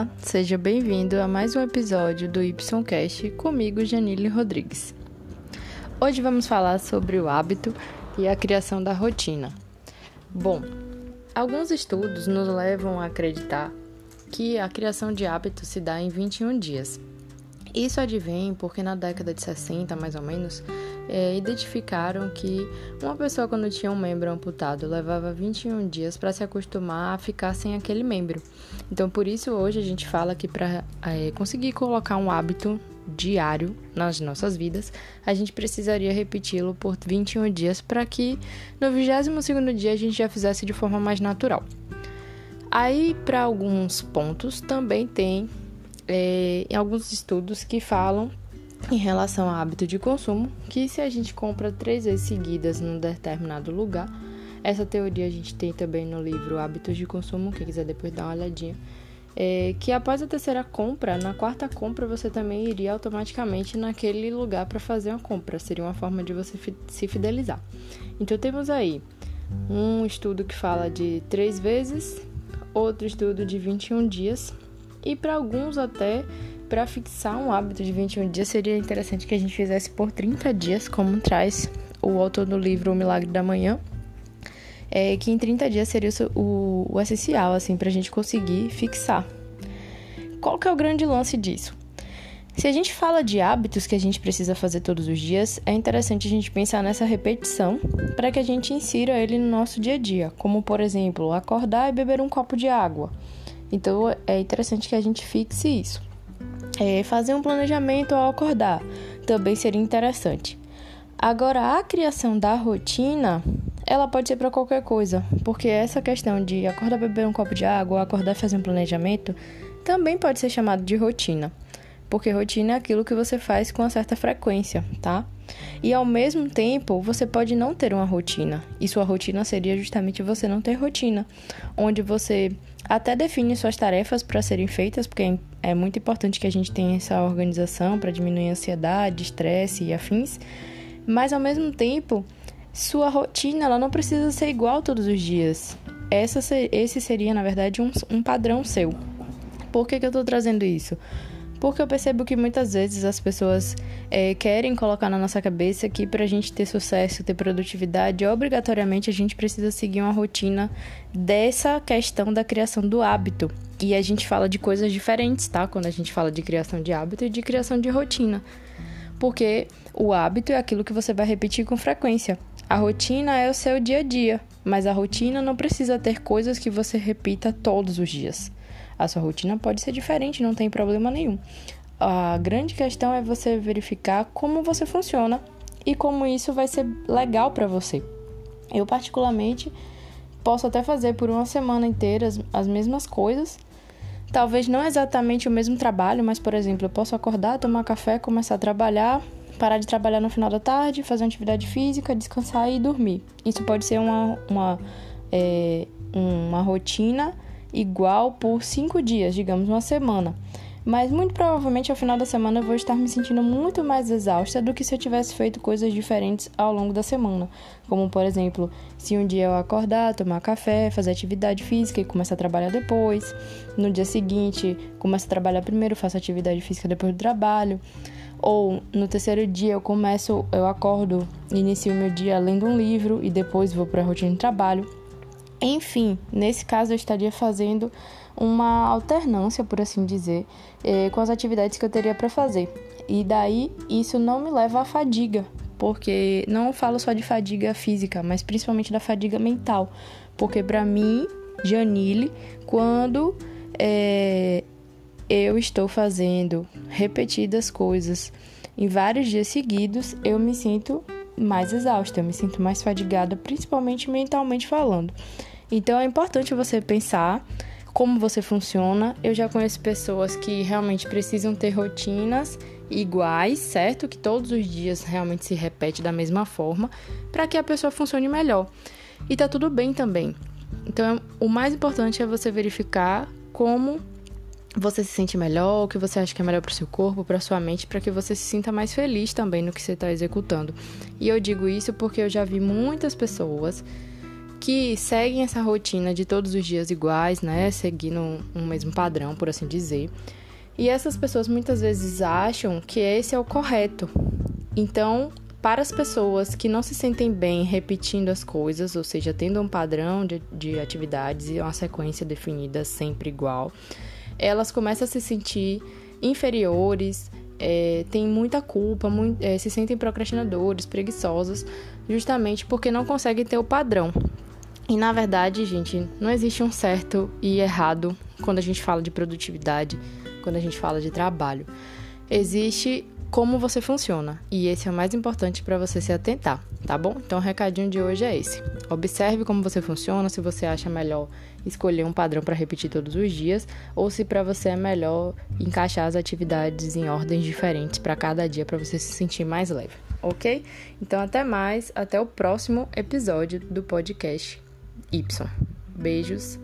Olá, seja bem-vindo a mais um episódio do YCast comigo, Janile Rodrigues. Hoje vamos falar sobre o hábito e a criação da rotina. Bom, alguns estudos nos levam a acreditar que a criação de hábitos se dá em 21 dias. Isso advém porque na década de 60, mais ou menos, é, identificaram que uma pessoa quando tinha um membro amputado levava 21 dias para se acostumar a ficar sem aquele membro. Então, por isso hoje a gente fala que para é, conseguir colocar um hábito diário nas nossas vidas, a gente precisaria repeti-lo por 21 dias para que no 22º dia a gente já fizesse de forma mais natural. Aí, para alguns pontos, também tem é, alguns estudos que falam em relação ao hábito de consumo, que se a gente compra três vezes seguidas num determinado lugar, essa teoria a gente tem também no livro Hábitos de Consumo, quem quiser depois dar uma olhadinha, é que após a terceira compra, na quarta compra você também iria automaticamente naquele lugar para fazer uma compra, seria uma forma de você se fidelizar. Então temos aí um estudo que fala de três vezes, outro estudo de 21 dias, e para alguns até para fixar um hábito de 21 dias, seria interessante que a gente fizesse por 30 dias, como traz o autor do livro O Milagre da Manhã, é, que em 30 dias seria o, o essencial, assim, para a gente conseguir fixar. Qual que é o grande lance disso? Se a gente fala de hábitos que a gente precisa fazer todos os dias, é interessante a gente pensar nessa repetição para que a gente insira ele no nosso dia a dia, como por exemplo, acordar e beber um copo de água. Então é interessante que a gente fixe isso. É, fazer um planejamento ao acordar também seria interessante. Agora, a criação da rotina, ela pode ser para qualquer coisa, porque essa questão de acordar beber um copo de água acordar fazer um planejamento também pode ser chamado de rotina, porque rotina é aquilo que você faz com uma certa frequência, tá? E ao mesmo tempo, você pode não ter uma rotina. E sua rotina seria justamente você não ter rotina, onde você até define suas tarefas para serem feitas, porque é muito importante que a gente tenha essa organização para diminuir a ansiedade, estresse e afins. Mas ao mesmo tempo, sua rotina ela não precisa ser igual todos os dias. Essa, esse seria, na verdade, um, um padrão seu. Por que, que eu estou trazendo isso? Porque eu percebo que muitas vezes as pessoas é, querem colocar na nossa cabeça que para a gente ter sucesso, ter produtividade, obrigatoriamente a gente precisa seguir uma rotina dessa questão da criação do hábito. E a gente fala de coisas diferentes, tá? Quando a gente fala de criação de hábito e de criação de rotina. Porque o hábito é aquilo que você vai repetir com frequência. A rotina é o seu dia a dia, mas a rotina não precisa ter coisas que você repita todos os dias. A sua rotina pode ser diferente, não tem problema nenhum. A grande questão é você verificar como você funciona e como isso vai ser legal para você. Eu, particularmente, posso até fazer por uma semana inteira as, as mesmas coisas. Talvez não exatamente o mesmo trabalho, mas, por exemplo, eu posso acordar, tomar café, começar a trabalhar, parar de trabalhar no final da tarde, fazer uma atividade física, descansar e dormir. Isso pode ser uma, uma, é, uma rotina igual por cinco dias, digamos uma semana. Mas muito provavelmente ao final da semana eu vou estar me sentindo muito mais exausta do que se eu tivesse feito coisas diferentes ao longo da semana. Como, por exemplo, se um dia eu acordar, tomar café, fazer atividade física e começar a trabalhar depois. No dia seguinte, começo a trabalhar primeiro, faço atividade física depois do trabalho. Ou no terceiro dia eu começo, eu acordo, inicio meu dia lendo um livro e depois vou para a rotina de trabalho. Enfim, nesse caso eu estaria fazendo uma alternância, por assim dizer, eh, com as atividades que eu teria para fazer. E daí isso não me leva à fadiga, porque não falo só de fadiga física, mas principalmente da fadiga mental. Porque para mim, Janile, quando é, eu estou fazendo repetidas coisas em vários dias seguidos, eu me sinto mais exausta, eu me sinto mais fadigada, principalmente mentalmente falando. Então é importante você pensar como você funciona. Eu já conheço pessoas que realmente precisam ter rotinas iguais, certo? Que todos os dias realmente se repete da mesma forma, para que a pessoa funcione melhor. E tá tudo bem também. Então, o mais importante é você verificar como você se sente melhor, o que você acha que é melhor para o seu corpo, para sua mente, para que você se sinta mais feliz também no que você está executando. E eu digo isso porque eu já vi muitas pessoas que seguem essa rotina de todos os dias iguais, né? Seguindo um mesmo padrão, por assim dizer. E essas pessoas muitas vezes acham que esse é o correto. Então, para as pessoas que não se sentem bem repetindo as coisas, ou seja, tendo um padrão de, de atividades e uma sequência definida sempre igual, elas começam a se sentir inferiores, é, têm muita culpa, muito, é, se sentem procrastinadores, preguiçosos, justamente porque não conseguem ter o padrão. E na verdade, gente, não existe um certo e errado quando a gente fala de produtividade, quando a gente fala de trabalho. Existe como você funciona. E esse é o mais importante para você se atentar, tá bom? Então o recadinho de hoje é esse. Observe como você funciona, se você acha melhor escolher um padrão para repetir todos os dias ou se para você é melhor encaixar as atividades em ordens diferentes para cada dia para você se sentir mais leve, OK? Então até mais, até o próximo episódio do podcast Y. Beijos